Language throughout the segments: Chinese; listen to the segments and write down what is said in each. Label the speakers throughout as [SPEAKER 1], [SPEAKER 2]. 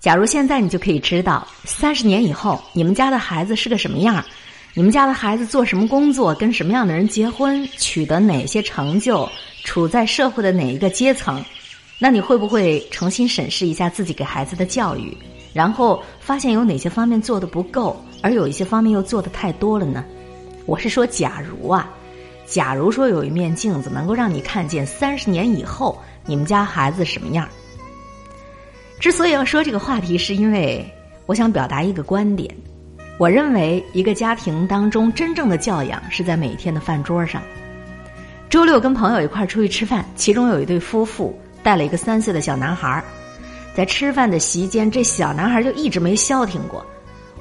[SPEAKER 1] 假如现在你就可以知道，三十年以后你们家的孩子是个什么样儿，你们家的孩子做什么工作，跟什么样的人结婚，取得哪些成就，处在社会的哪一个阶层，那你会不会重新审视一下自己给孩子的教育，然后发现有哪些方面做的不够，而有一些方面又做的太多了呢？我是说，假如啊，假如说有一面镜子能够让你看见三十年以后你们家孩子什么样儿。之所以要说这个话题，是因为我想表达一个观点。我认为一个家庭当中真正的教养是在每天的饭桌上。周六跟朋友一块儿出去吃饭，其中有一对夫妇带了一个三岁的小男孩儿，在吃饭的席间，这小男孩就一直没消停过。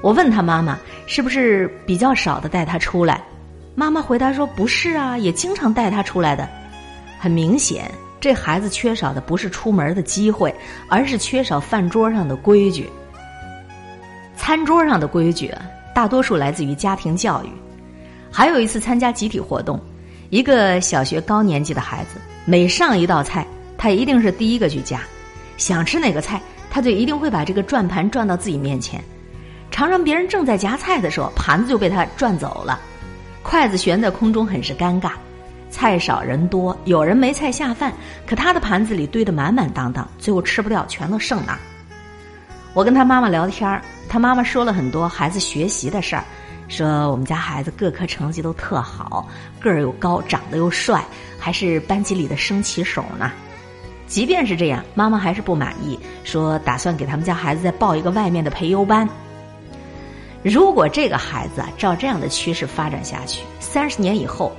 [SPEAKER 1] 我问他妈妈是不是比较少的带他出来，妈妈回答说不是啊，也经常带他出来的。很明显。这孩子缺少的不是出门的机会，而是缺少饭桌上的规矩。餐桌上的规矩，大多数来自于家庭教育。还有一次参加集体活动，一个小学高年级的孩子，每上一道菜，他一定是第一个去夹。想吃哪个菜，他就一定会把这个转盘转到自己面前。常常别人正在夹菜的时候，盘子就被他转走了，筷子悬在空中，很是尴尬。菜少人多，有人没菜下饭，可他的盘子里堆得满满当当，最后吃不掉，全都剩那。我跟他妈妈聊天他妈妈说了很多孩子学习的事儿，说我们家孩子各科成绩都特好，个儿又高，长得又帅，还是班级里的升旗手呢。即便是这样，妈妈还是不满意，说打算给他们家孩子再报一个外面的培优班。如果这个孩子，照这样的趋势发展下去，三十年以后。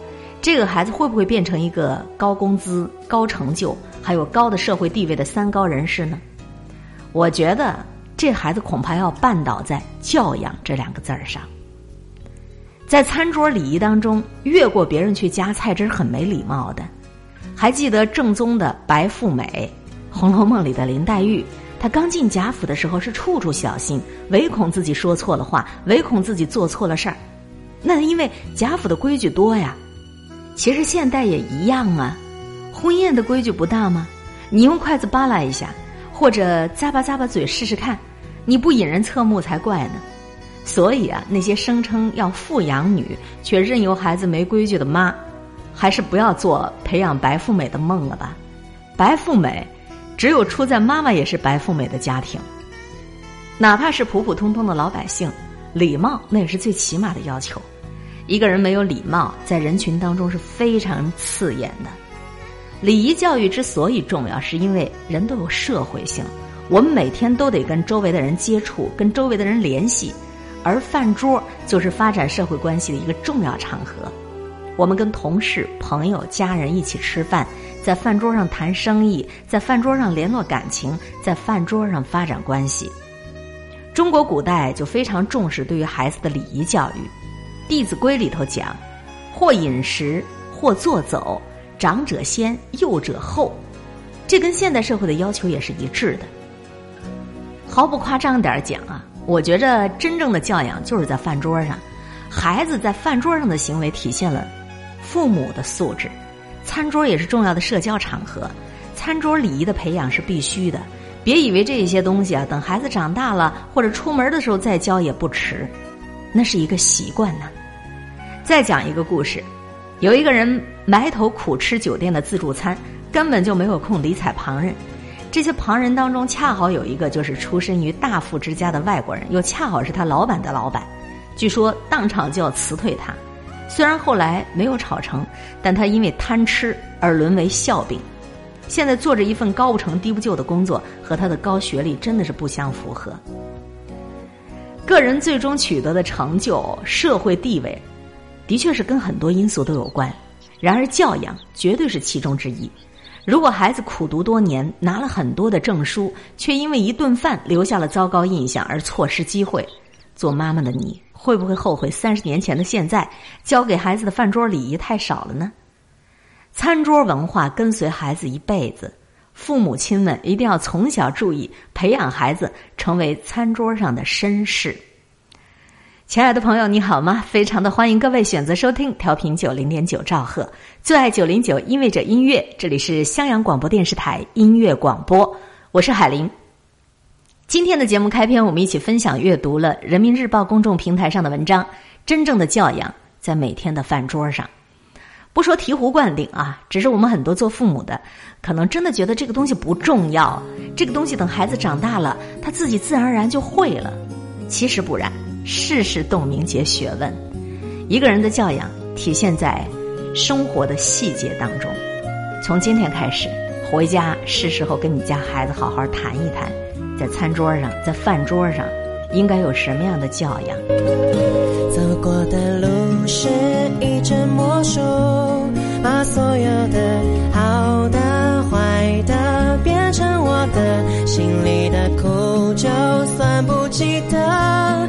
[SPEAKER 1] 这个孩子会不会变成一个高工资、高成就，还有高的社会地位的三高人士呢？我觉得这孩子恐怕要绊倒在“教养”这两个字儿上。在餐桌礼仪当中，越过别人去夹菜，这是很没礼貌的。还记得正宗的白富美，《红楼梦》里的林黛玉，她刚进贾府的时候是处处小心，唯恐自己说错了话，唯恐自己做错了事儿。那因为贾府的规矩多呀。其实现代也一样啊，婚宴的规矩不大吗？你用筷子扒拉一下，或者咂巴咂巴嘴试试看，你不引人侧目才怪呢。所以啊，那些声称要富养女却任由孩子没规矩的妈，还是不要做培养白富美的梦了吧。白富美，只有出在妈妈也是白富美的家庭。哪怕是普普通通的老百姓，礼貌那也是最起码的要求。一个人没有礼貌，在人群当中是非常刺眼的。礼仪教育之所以重要，是因为人都有社会性，我们每天都得跟周围的人接触，跟周围的人联系，而饭桌就是发展社会关系的一个重要场合。我们跟同事、朋友、家人一起吃饭，在饭桌上谈生意，在饭桌上联络感情，在饭桌上发展关系。中国古代就非常重视对于孩子的礼仪教育。《弟子规》里头讲：“或饮食，或坐走，长者先，幼者后。”这跟现代社会的要求也是一致的。毫不夸张点讲啊，我觉着真正的教养就是在饭桌上，孩子在饭桌上的行为体现了父母的素质。餐桌也是重要的社交场合，餐桌礼仪的培养是必须的。别以为这些东西啊，等孩子长大了或者出门的时候再教也不迟，那是一个习惯呢。再讲一个故事，有一个人埋头苦吃酒店的自助餐，根本就没有空理睬旁人。这些旁人当中，恰好有一个就是出身于大富之家的外国人，又恰好是他老板的老板。据说当场就要辞退他。虽然后来没有吵成，但他因为贪吃而沦为笑柄。现在做着一份高不成低不就的工作，和他的高学历真的是不相符合。个人最终取得的成就、社会地位。的确是跟很多因素都有关，然而教养绝对是其中之一。如果孩子苦读多年，拿了很多的证书，却因为一顿饭留下了糟糕印象而错失机会，做妈妈的你会不会后悔三十年前的现在教给孩子的饭桌礼仪太少了呢？餐桌文化跟随孩子一辈子，父母亲们一定要从小注意培养孩子成为餐桌上的绅士。亲爱的朋友，你好吗？非常的欢迎各位选择收听调频九零点九兆赫，最爱九零九，意味着音乐。这里是襄阳广播电视台音乐广播，我是海林。今天的节目开篇，我们一起分享阅读了人民日报公众平台上的文章。真正的教养在每天的饭桌上。不说醍醐灌顶啊，只是我们很多做父母的，可能真的觉得这个东西不重要，这个东西等孩子长大了，他自己自然而然就会了。其实不然，事事洞明皆学问。一个人的教养体现在生活的细节当中。从今天开始，回家是时候跟你家孩子好好谈一谈。在餐桌上，在饭桌上，应该有什么样的教养？
[SPEAKER 2] 走过的路是一阵魔术，把所有的好的、坏的变成我的，心里的苦就算不记得，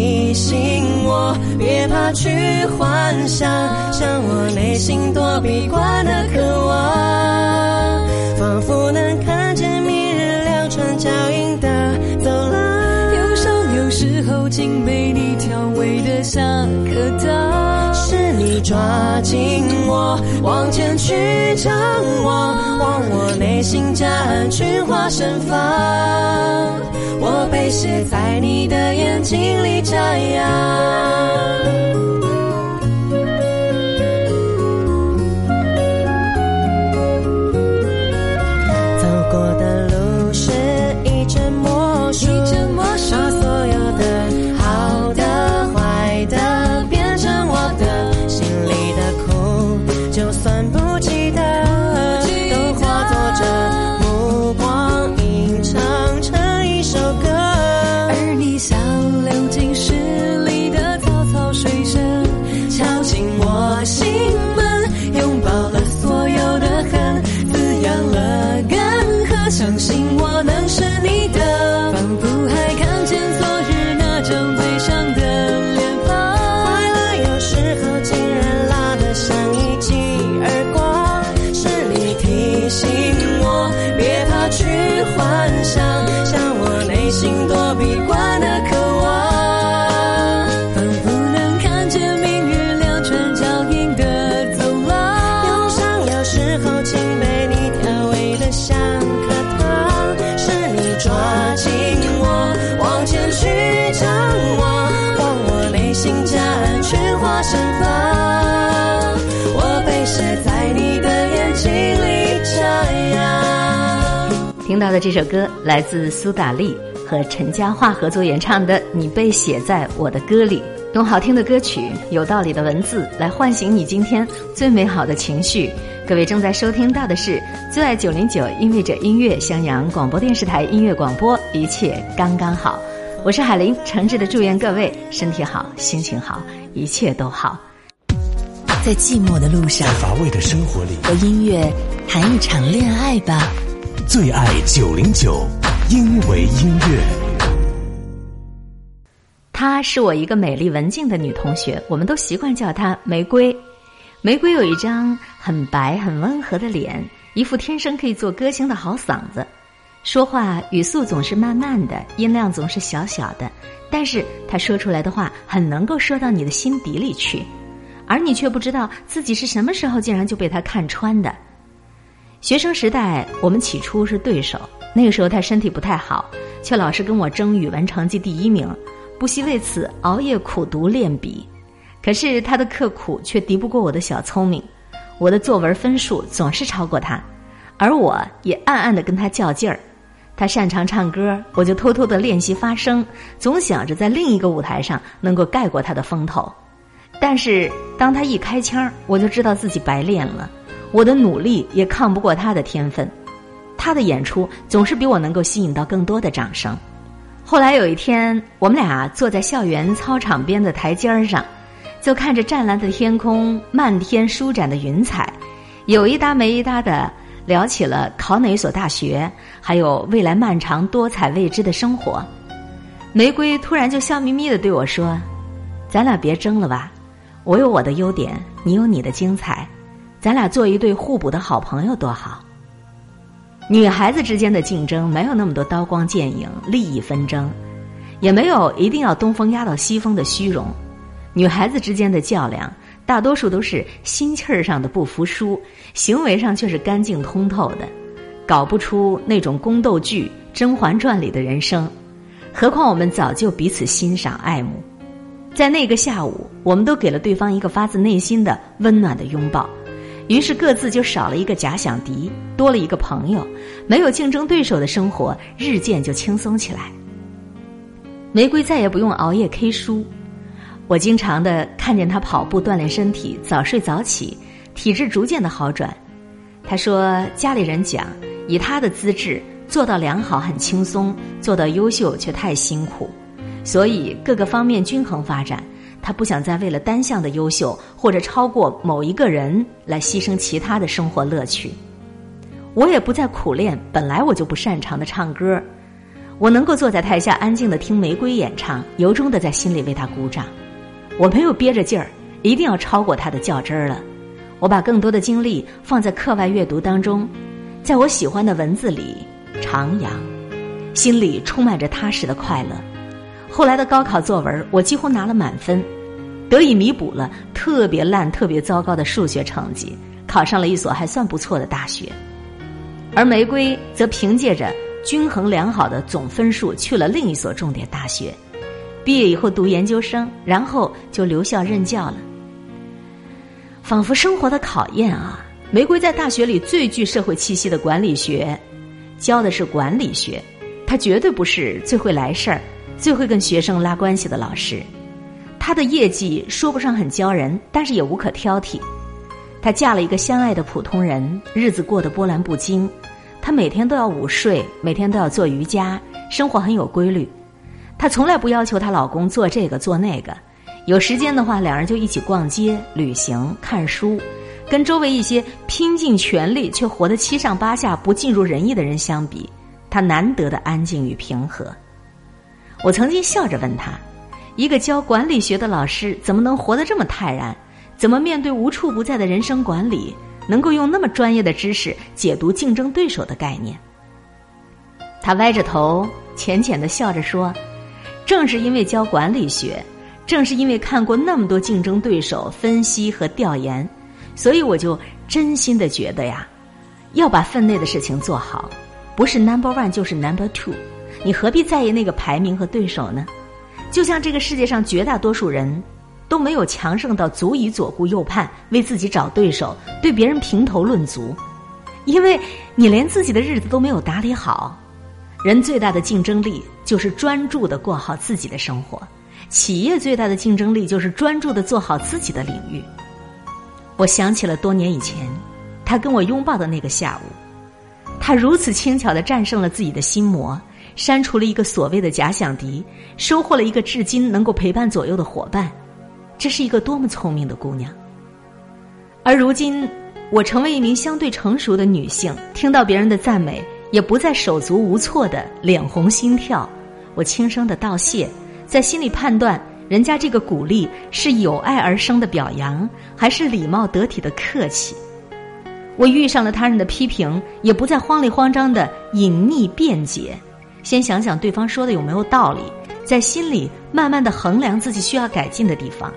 [SPEAKER 2] 提醒我别怕去幻想，像我内心躲避惯的渴望，仿佛能看见明日两串脚印的走廊，
[SPEAKER 3] 忧伤有时候竟被你调味的像颗糖，
[SPEAKER 2] 是你抓紧我往前去张望望。我内心群花盛放，我被写在你的眼睛里张扬。
[SPEAKER 1] 听到的这首歌来自苏打绿和陈嘉桦合作演唱的《你被写在我的歌里》，用好听的歌曲、有道理的文字来唤醒你今天最美好的情绪。各位正在收听到的是最爱九零九音乐者音乐襄阳广播电视台音乐广播，一切刚刚好。我是海林，诚挚的祝愿各位身体好、心情好，一切都好。
[SPEAKER 4] 在寂寞的路上，
[SPEAKER 5] 在乏味的生活里，
[SPEAKER 4] 和音乐谈一场恋爱吧。
[SPEAKER 5] 最爱九零九，因为音乐。
[SPEAKER 1] 她是我一个美丽文静的女同学，我们都习惯叫她玫瑰。玫瑰有一张很白、很温和的脸，一副天生可以做歌星的好嗓子，说话语速总是慢慢的，音量总是小小的，但是她说出来的话很能够说到你的心底里去，而你却不知道自己是什么时候竟然就被她看穿的。学生时代，我们起初是对手。那个时候他身体不太好，却老是跟我争语文成绩第一名，不惜为此熬夜苦读练笔。可是他的刻苦却敌不过我的小聪明，我的作文分数总是超过他，而我也暗暗的跟他较劲儿。他擅长唱歌，我就偷偷的练习发声，总想着在另一个舞台上能够盖过他的风头。但是当他一开腔，我就知道自己白练了。我的努力也抗不过他的天分，他的演出总是比我能够吸引到更多的掌声。后来有一天，我们俩坐在校园操场边的台阶上，就看着湛蓝的天空、漫天舒展的云彩，有一搭没一搭的聊起了考哪所大学，还有未来漫长多彩未知的生活。玫瑰突然就笑眯眯的对我说：“咱俩别争了吧，我有我的优点，你有你的精彩，咱俩做一对互补的好朋友多好。”女孩子之间的竞争没有那么多刀光剑影、利益纷争，也没有一定要东风压倒西风的虚荣。女孩子之间的较量，大多数都是心气儿上的不服输，行为上却是干净通透的，搞不出那种宫斗剧《甄嬛传》里的人生。何况我们早就彼此欣赏爱慕，在那个下午，我们都给了对方一个发自内心的温暖的拥抱。于是各自就少了一个假想敌，多了一个朋友，没有竞争对手的生活日渐就轻松起来。玫瑰再也不用熬夜 K 书，我经常的看见她跑步锻炼身体，早睡早起，体质逐渐的好转。她说家里人讲，以她的资质做到良好很轻松，做到优秀却太辛苦，所以各个方面均衡发展。他不想再为了单项的优秀或者超过某一个人来牺牲其他的生活乐趣。我也不再苦练本来我就不擅长的唱歌，我能够坐在台下安静的听玫瑰演唱，由衷的在心里为他鼓掌。我没有憋着劲儿，一定要超过他的较真儿了。我把更多的精力放在课外阅读当中，在我喜欢的文字里徜徉，心里充满着踏实的快乐。后来的高考作文，我几乎拿了满分，得以弥补了特别烂、特别糟糕的数学成绩，考上了一所还算不错的大学。而玫瑰则凭借着均衡良好的总分数去了另一所重点大学，毕业以后读研究生，然后就留校任教了。仿佛生活的考验啊！玫瑰在大学里最具社会气息的管理学，教的是管理学，他绝对不是最会来事儿。最会跟学生拉关系的老师，他的业绩说不上很骄人，但是也无可挑剔。她嫁了一个相爱的普通人，日子过得波澜不惊。她每天都要午睡，每天都要做瑜伽，生活很有规律。她从来不要求她老公做这个做那个，有时间的话，两人就一起逛街、旅行、看书。跟周围一些拼尽全力却活得七上八下、不尽如人意的人相比，她难得的安静与平和。我曾经笑着问他：“一个教管理学的老师怎么能活得这么泰然？怎么面对无处不在的人生管理，能够用那么专业的知识解读竞争对手的概念？”他歪着头，浅浅的笑着说：“正是因为教管理学，正是因为看过那么多竞争对手分析和调研，所以我就真心的觉得呀，要把分内的事情做好，不是 number one 就是 number two。”你何必在意那个排名和对手呢？就像这个世界上绝大多数人都没有强盛到足以左顾右盼，为自己找对手，对别人评头论足，因为你连自己的日子都没有打理好。人最大的竞争力就是专注的过好自己的生活，企业最大的竞争力就是专注的做好自己的领域。我想起了多年以前，他跟我拥抱的那个下午，他如此轻巧的战胜了自己的心魔。删除了一个所谓的假想敌，收获了一个至今能够陪伴左右的伙伴，这是一个多么聪明的姑娘。而如今，我成为一名相对成熟的女性，听到别人的赞美，也不再手足无措的脸红心跳。我轻声的道谢，在心里判断，人家这个鼓励是有爱而生的表扬，还是礼貌得体的客气。我遇上了他人的批评，也不再慌里慌张的隐匿辩解。先想想对方说的有没有道理，在心里慢慢的衡量自己需要改进的地方。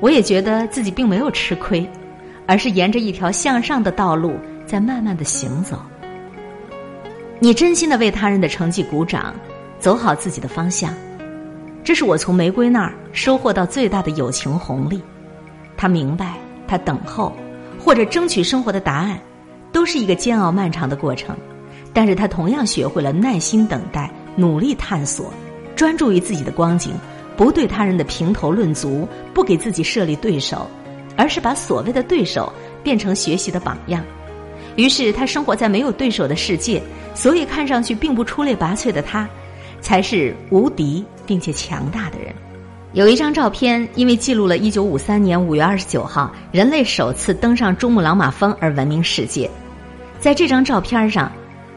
[SPEAKER 1] 我也觉得自己并没有吃亏，而是沿着一条向上的道路在慢慢的行走。你真心的为他人的成绩鼓掌，走好自己的方向，这是我从玫瑰那儿收获到最大的友情红利。他明白，他等候，或者争取生活的答案，都是一个煎熬漫长的过程。但是他同样学会了耐心等待、努力探索、专注于自己的光景，不对他人的评头论足，不给自己设立对手，而是把所谓的对手变成学习的榜样。于是他生活在没有对手的世界，所以看上去并不出类拔萃的他，才是无敌并且强大的人。有一张照片，因为记录了1953年5月29号人类首次登上珠穆朗玛峰而闻名世界。在这张照片上，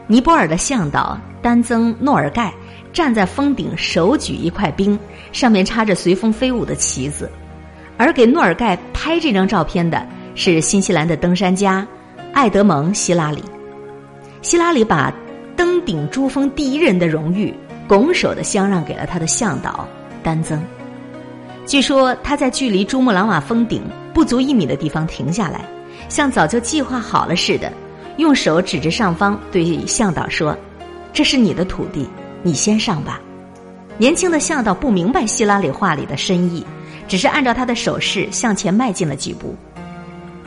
[SPEAKER 1] 尼泊尔的向导丹增诺尔盖站在峰顶，手举一块冰，上面插着随风飞舞的旗子。而给诺尔盖拍这张照片的是新西兰的登山家艾德蒙·希拉里。希拉里把登顶珠峰第一人的荣誉拱手的相让给了他的向导丹增。据说他在距离珠穆朗玛峰顶不足一米的地方停下来，像早就计划好了似的，用手指着上方对向导说：“这是你的土地，你先上吧。”年轻的向导不明白希拉里话里的深意，只是按照他的手势向前迈进了几步。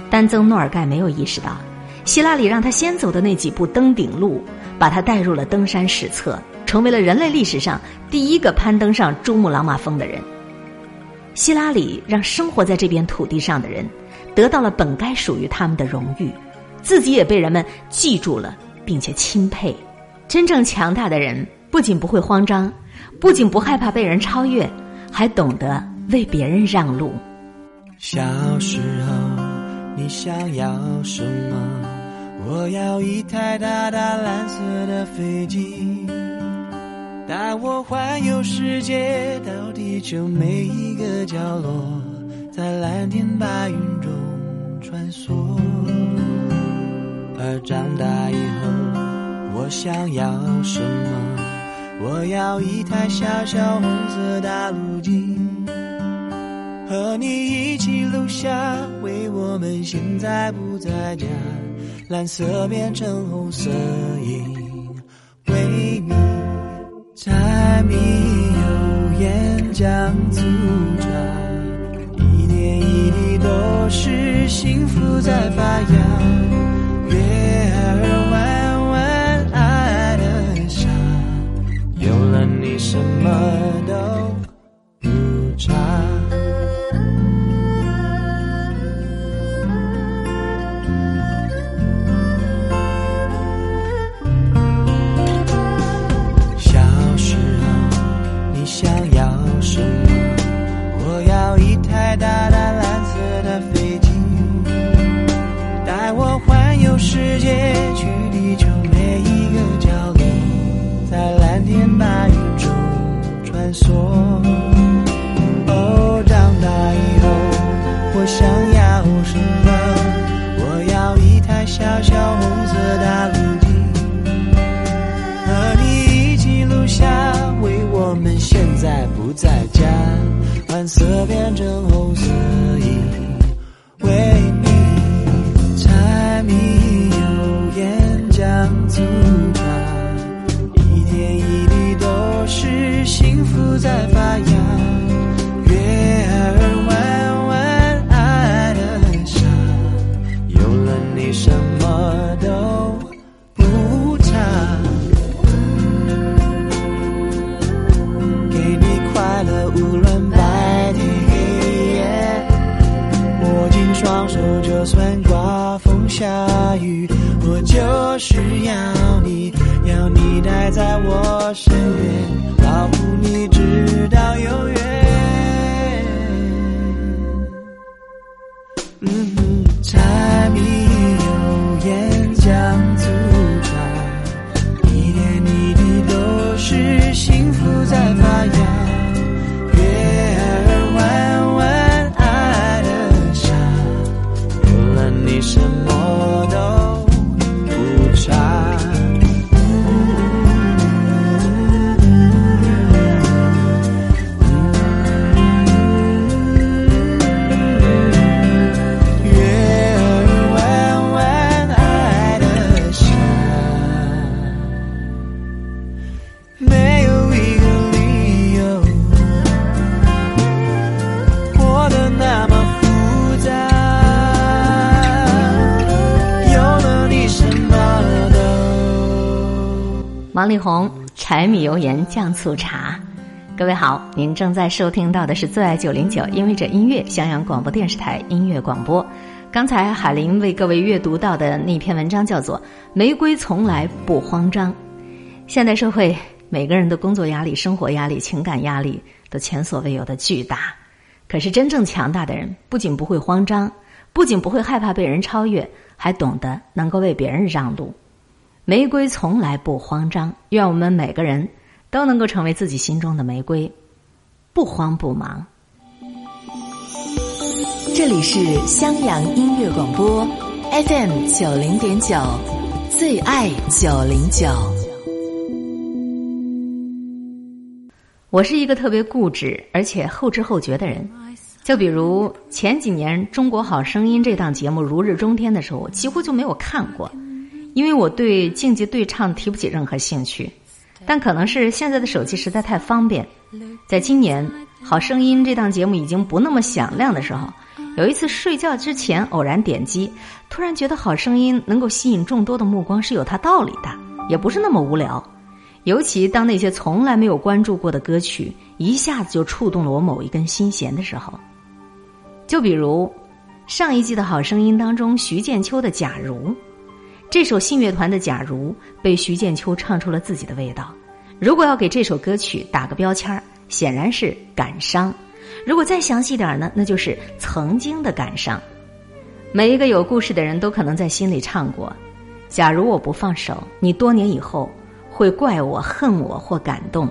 [SPEAKER 1] 丹增诺尔盖没有意识到，希拉里让他先走的那几步登顶路，把他带入了登山史册，成为了人类历史上第一个攀登上珠穆朗玛峰的人。希拉里让生活在这片土地上的人得到了本该属于他们的荣誉，自己也被人们记住了，并且钦佩。真正强大的人不仅不会慌张，不仅不害怕被人超越，还懂得为别人让路。
[SPEAKER 6] 小时候，你想要什么？我要一台大大蓝色的飞机。带我环游世界，到地球每一个角落，在蓝天白云中穿梭。而长大以后，我想要什么？我要一台小小红色大陆机，和你一起录下为我们现在不在家，蓝色变成红色因为你。柴米油盐酱醋茶，一点一滴都是幸福在发芽。在不在家，蓝色变成有红，柴米油盐酱醋茶。
[SPEAKER 1] 各位好，您正在收听到的是最爱九零九，因为这音乐，襄阳广播电视台音乐广播。刚才海林为各位阅读到的那篇文章叫做《玫瑰从来不慌张》。现代社会，每个人的工作压力、生活压力、情感压力都前所未有的巨大。可是真正强大的人，不仅不会慌张，不仅不会害怕被人超越，还懂得能够为别人让路。玫瑰从来不慌张，愿我们每个人都能够成为自己心中的玫瑰，不慌不忙。
[SPEAKER 4] 这里是襄阳音乐广播，FM 九零点九，最爱九零九。
[SPEAKER 1] 我是一个特别固执而且后知后觉的人，就比如前几年《中国好声音》这档节目如日中天的时候，我几乎就没有看过，因为我对竞技对唱提不起任何兴趣。但可能是现在的手机实在太方便，在今年《好声音》这档节目已经不那么响亮的时候，有一次睡觉之前偶然点击，突然觉得《好声音》能够吸引众多的目光是有它道理的，也不是那么无聊。尤其当那些从来没有关注过的歌曲一下子就触动了我某一根心弦的时候，就比如上一季的好声音当中徐建秋的《假如》，这首信乐团的《假如》被徐建秋唱出了自己的味道。如果要给这首歌曲打个标签儿，显然是感伤；如果再详细点儿呢，那就是曾经的感伤。每一个有故事的人都可能在心里唱过：“假如我不放手，你多年以后。”会怪我、恨我或感动。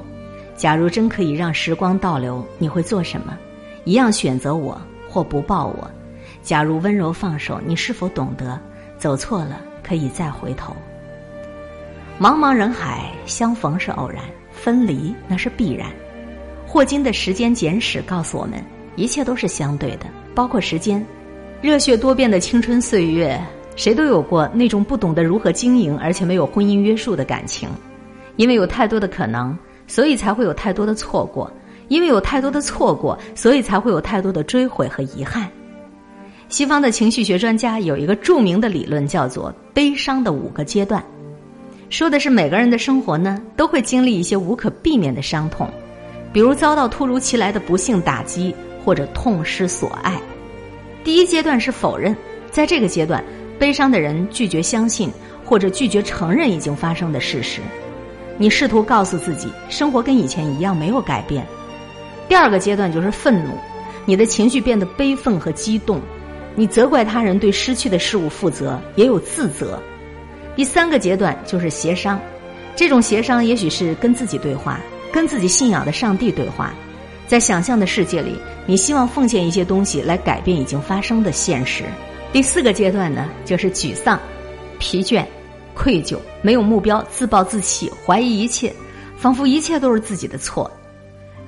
[SPEAKER 1] 假如真可以让时光倒流，你会做什么？一样选择我或不抱我。假如温柔放手，你是否懂得走错了可以再回头？茫茫人海，相逢是偶然，分离那是必然。霍金的时间简史告诉我们，一切都是相对的，包括时间。热血多变的青春岁月，谁都有过那种不懂得如何经营，而且没有婚姻约束的感情。因为有太多的可能，所以才会有太多的错过；因为有太多的错过，所以才会有太多的追悔和遗憾。西方的情绪学专家有一个著名的理论，叫做“悲伤的五个阶段”，说的是每个人的生活呢都会经历一些无可避免的伤痛，比如遭到突如其来的不幸打击，或者痛失所爱。第一阶段是否认，在这个阶段，悲伤的人拒绝相信或者拒绝承认已经发生的事实。你试图告诉自己，生活跟以前一样没有改变。第二个阶段就是愤怒，你的情绪变得悲愤和激动，你责怪他人对失去的事物负责，也有自责。第三个阶段就是协商，这种协商也许是跟自己对话，跟自己信仰的上帝对话，在想象的世界里，你希望奉献一些东西来改变已经发生的现实。第四个阶段呢，就是沮丧、疲倦。愧疚，没有目标，自暴自弃，怀疑一切，仿佛一切都是自己的错。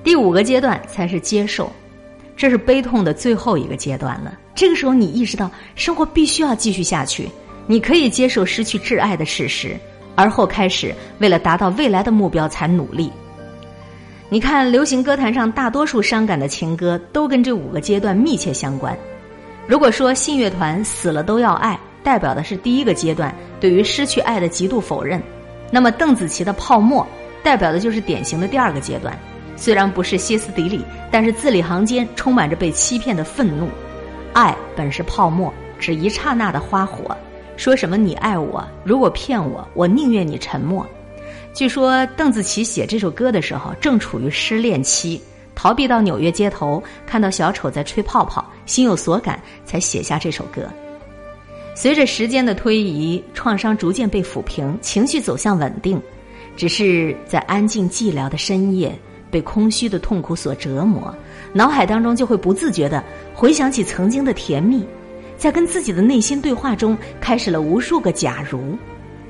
[SPEAKER 1] 第五个阶段才是接受，这是悲痛的最后一个阶段了。这个时候，你意识到生活必须要继续下去，你可以接受失去挚爱的事实，而后开始为了达到未来的目标才努力。你看，流行歌坛上大多数伤感的情歌都跟这五个阶段密切相关。如果说信乐团死了都要爱。代表的是第一个阶段对于失去爱的极度否认，那么邓紫棋的泡沫代表的就是典型的第二个阶段。虽然不是歇斯底里，但是字里行间充满着被欺骗的愤怒。爱本是泡沫，只一刹那的花火。说什么你爱我，如果骗我，我宁愿你沉默。据说邓紫棋写这首歌的时候正处于失恋期，逃避到纽约街头，看到小丑在吹泡泡，心有所感，才写下这首歌。随着时间的推移，创伤逐渐被抚平，情绪走向稳定。只是在安静寂寥的深夜，被空虚的痛苦所折磨，脑海当中就会不自觉的回想起曾经的甜蜜，在跟自己的内心对话中，开始了无数个假如：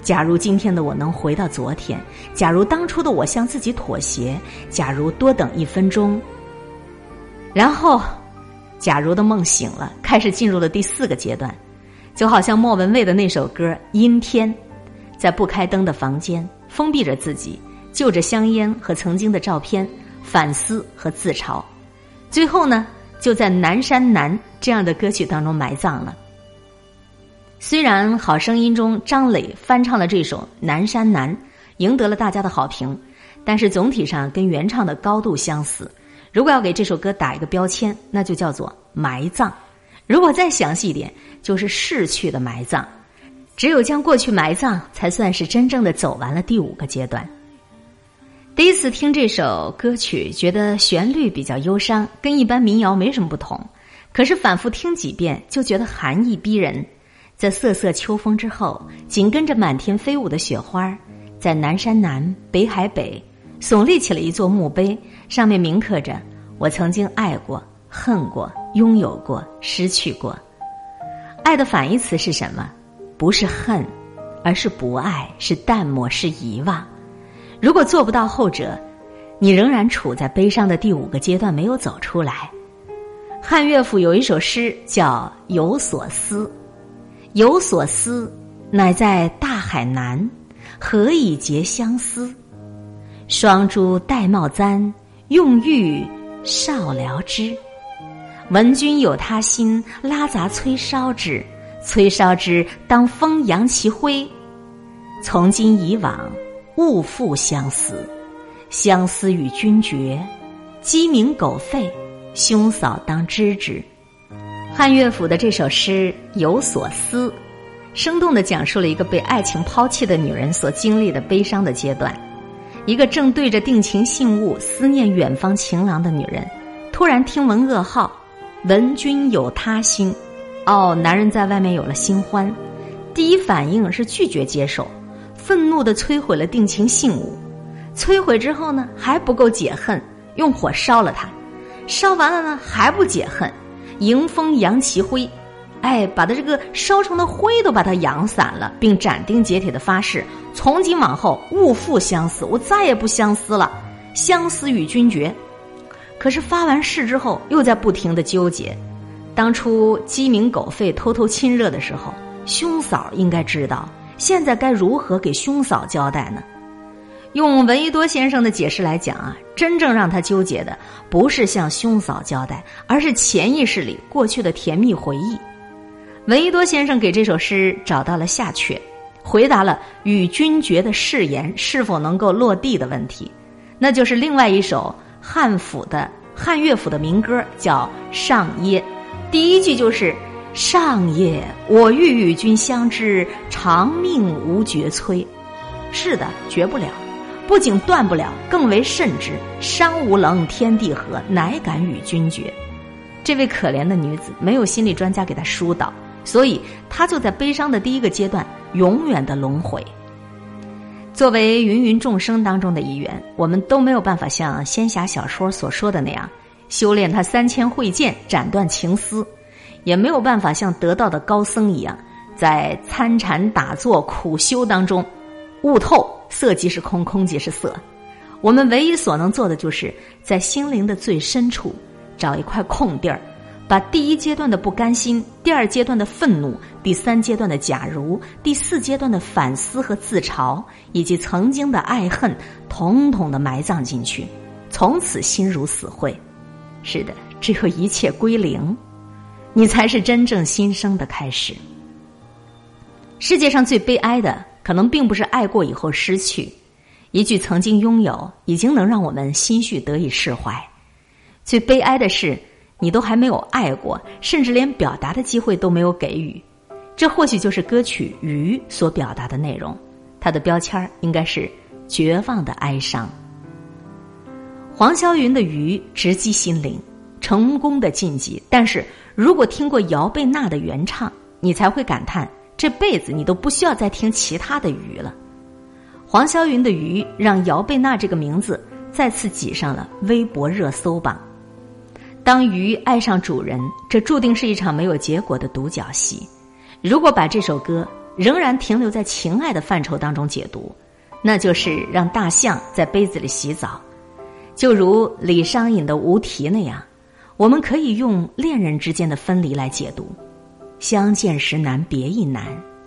[SPEAKER 1] 假如今天的我能回到昨天，假如当初的我向自己妥协，假如多等一分钟。然后，假如的梦醒了，开始进入了第四个阶段。就好像莫文蔚的那首歌《阴天》，在不开灯的房间，封闭着自己，就着香烟和曾经的照片，反思和自嘲，最后呢，就在《南山南》这样的歌曲当中埋葬了。虽然《好声音》中张磊翻唱了这首《南山南》，赢得了大家的好评，但是总体上跟原唱的高度相似。如果要给这首歌打一个标签，那就叫做埋葬。如果再详细一点，就是逝去的埋葬。只有将过去埋葬，才算是真正的走完了第五个阶段。第一次听这首歌曲，觉得旋律比较忧伤，跟一般民谣没什么不同。可是反复听几遍，就觉得寒意逼人。在瑟瑟秋风之后，紧跟着满天飞舞的雪花，在南山南、北海北，耸立起了一座墓碑，上面铭刻着“我曾经爱过、恨过、拥有过、失去过”。爱的反义词是什么？不是恨，而是不爱，是淡漠，是遗忘。如果做不到后者，你仍然处在悲伤的第五个阶段，没有走出来。汉乐府有一首诗叫《有所思》，有所思，乃在大海南，何以结相思？双珠戴帽簪，用玉少聊之。闻君有他心，拉杂催烧之。催烧之，当风扬其灰。从今以往，勿复相思。相思与君绝，鸡鸣狗吠，兄嫂当知之。汉乐府的这首诗有所思，生动的讲述了一个被爱情抛弃的女人所经历的悲伤的阶段。一个正对着定情信物、思念远方情郎的女人，突然听闻噩耗，闻君有他心。哦，男人在外面有了新欢，第一反应是拒绝接受，愤怒的摧毁了定情信物。摧毁之后呢，还不够解恨，用火烧了它，烧完了呢还不解恨，迎风扬其灰，哎，把他这个烧成的灰都把它扬散了，并斩钉截铁的发誓，从今往后勿复相思，我再也不相思了，相思与君绝。可是发完誓之后，又在不停的纠结。当初鸡鸣狗吠、偷偷亲热的时候，兄嫂应该知道，现在该如何给兄嫂交代呢？用闻一多先生的解释来讲啊，真正让他纠结的不是向兄嫂交代，而是潜意识里过去的甜蜜回忆。闻一多先生给这首诗找到了下阙，回答了与君绝的誓言是否能够落地的问题，那就是另外一首汉府的汉乐府的民歌，叫《上耶》。第一句就是“上夜我欲与君相知，长命无绝催。”是的，绝不了。不仅断不了，更为甚之。山无棱，天地合，乃敢与君绝。这位可怜的女子没有心理专家给她疏导，所以她就在悲伤的第一个阶段永远的轮回。作为芸芸众生当中的一员，我们都没有办法像仙侠小说所说的那样。修炼他三千慧剑，斩断情丝，也没有办法像得道的高僧一样，在参禅打坐苦修当中，悟透色即是空，空即是色。我们唯一所能做的，就是在心灵的最深处找一块空地儿，把第一阶段的不甘心、第二阶段的愤怒、第三阶段的假如、第四阶段的反思和自嘲，以及曾经的爱恨，统统的埋葬进去，从此心如死灰。是的，只有一切归零，你才是真正新生的开始。世界上最悲哀的，可能并不是爱过以后失去，一句曾经拥有，已经能让我们心绪得以释怀。最悲哀的是，你都还没有爱过，甚至连表达的机会都没有给予。这或许就是歌曲《鱼》所表达的内容，它的标签应该是绝望的哀伤。黄霄云的《鱼》直击心灵，成功的晋级。但是如果听过姚贝娜的原唱，你才会感叹这辈子你都不需要再听其他的鱼了。黄霄云的《鱼》让姚贝娜这个名字再次挤上了微博热搜榜。当鱼爱上主人，这注定是一场没有结果的独角戏。如果把这首歌仍然停留在情爱的范畴当中解读，那就是让大象在杯子里洗澡。就如李商隐的《无题》那样，我们可以用恋人之间的分离来解读：相见时难别亦难，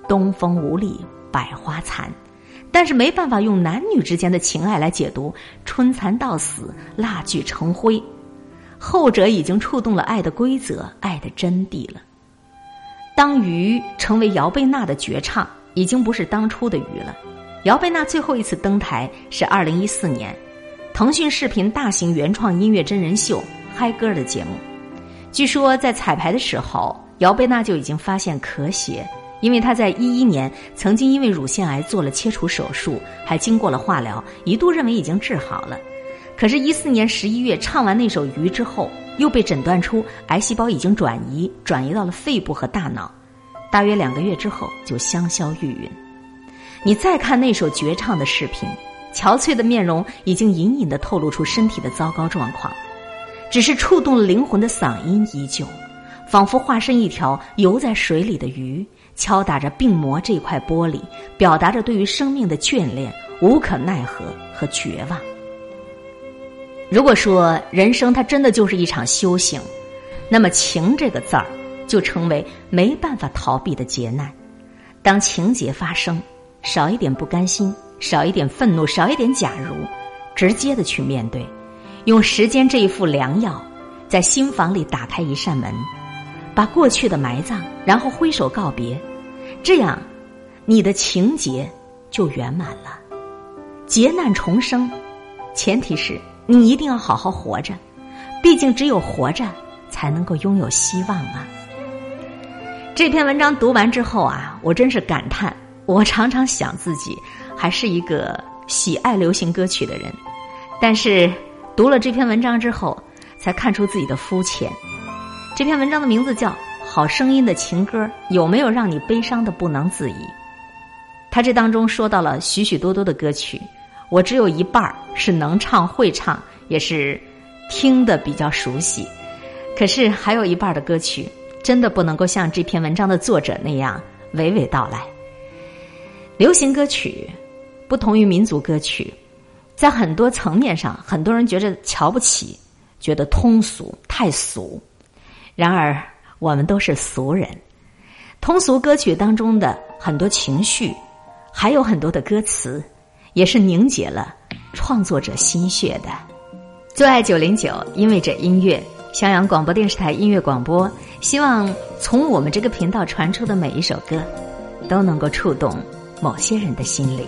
[SPEAKER 1] 东风无力百花残。但是没办法用男女之间的情爱来解读：春蚕到死蜡炬成灰。后者已经触动了爱的规则、爱的真谛了。当鱼成为姚贝娜的绝唱，已经不是当初的鱼了。姚贝娜最后一次登台是二零一四年。腾讯视频大型原创音乐真人秀《嗨歌》的节目，据说在彩排的时候，姚贝娜就已经发现咳血，因为她在一一年曾经因为乳腺癌做了切除手术，还经过了化疗，一度认为已经治好了。可是，一四年十一月唱完那首《鱼》之后，又被诊断出癌细胞已经转移，转移到了肺部和大脑。大约两个月之后就香消玉殒。你再看那首绝唱的视频，憔悴的面容已经隐隐的透露出身体的糟糕状况，只是触动了灵魂的嗓音依旧，仿佛化身一条游在水里的鱼，敲打着病魔这块玻璃，表达着对于生命的眷恋、无可奈何和绝望。如果说人生它真的就是一场修行，那么情这个字儿就成为没办法逃避的劫难。当情节发生。少一点不甘心，少一点愤怒，少一点假如，直接的去面对，用时间这一副良药，在心房里打开一扇门，把过去的埋葬，然后挥手告别，这样，你的情节就圆满了。劫难重生，前提是你一定要好好活着，毕竟只有活着才能够拥有希望啊。这篇文章读完之后啊，我真是感叹。我常常想自己还是一个喜爱流行歌曲的人，但是读了这篇文章之后，才看出自己的肤浅。这篇文章的名字叫《好声音的情歌》，有没有让你悲伤的不能自已？他这当中说到了许许多多的歌曲，我只有一半儿是能唱会唱，也是听的比较熟悉。可是还有一半的歌曲，真的不能够像这篇文章的作者那样娓娓道来。流行歌曲不同于民族歌曲，在很多层面上，很多人觉着瞧不起，觉得通俗太俗。然而，我们都是俗人。通俗歌曲当中的很多情绪，还有很多的歌词，也是凝结了创作者心血的。最爱九零九，因为这音乐，襄阳广播电视台音乐广播，希望从我们这个频道传出的每一首歌，都能够触动。某些人的心灵。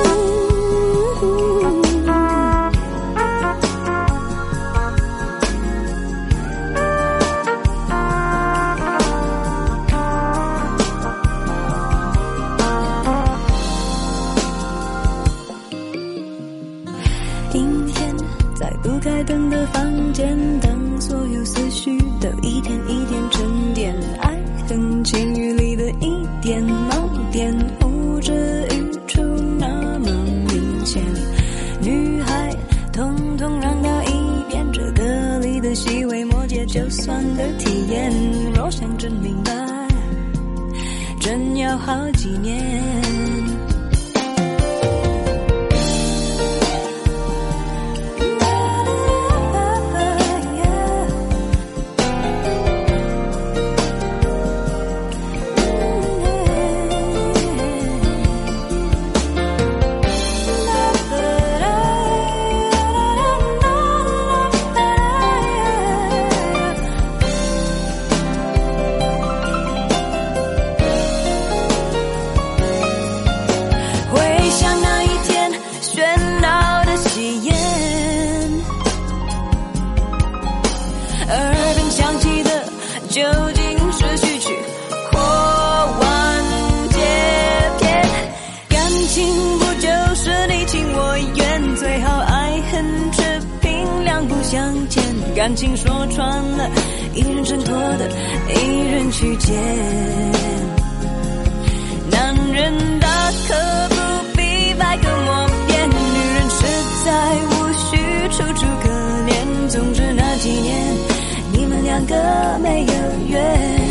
[SPEAKER 3] 当所有思绪都一点一点沉淀，爱恨情欲里的一点盲点，呼之欲出那么明显。女孩，通通让到一边，这歌里的细微末节，就算的体验。若想真明白，真要好几年。相见感情说穿了，一人挣脱的，一人去捡。男人大可不必百口莫辩，女人实在无需楚楚可怜。总之那几年，你们两个没有缘。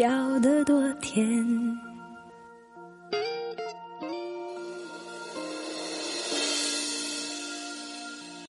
[SPEAKER 3] 笑得多甜。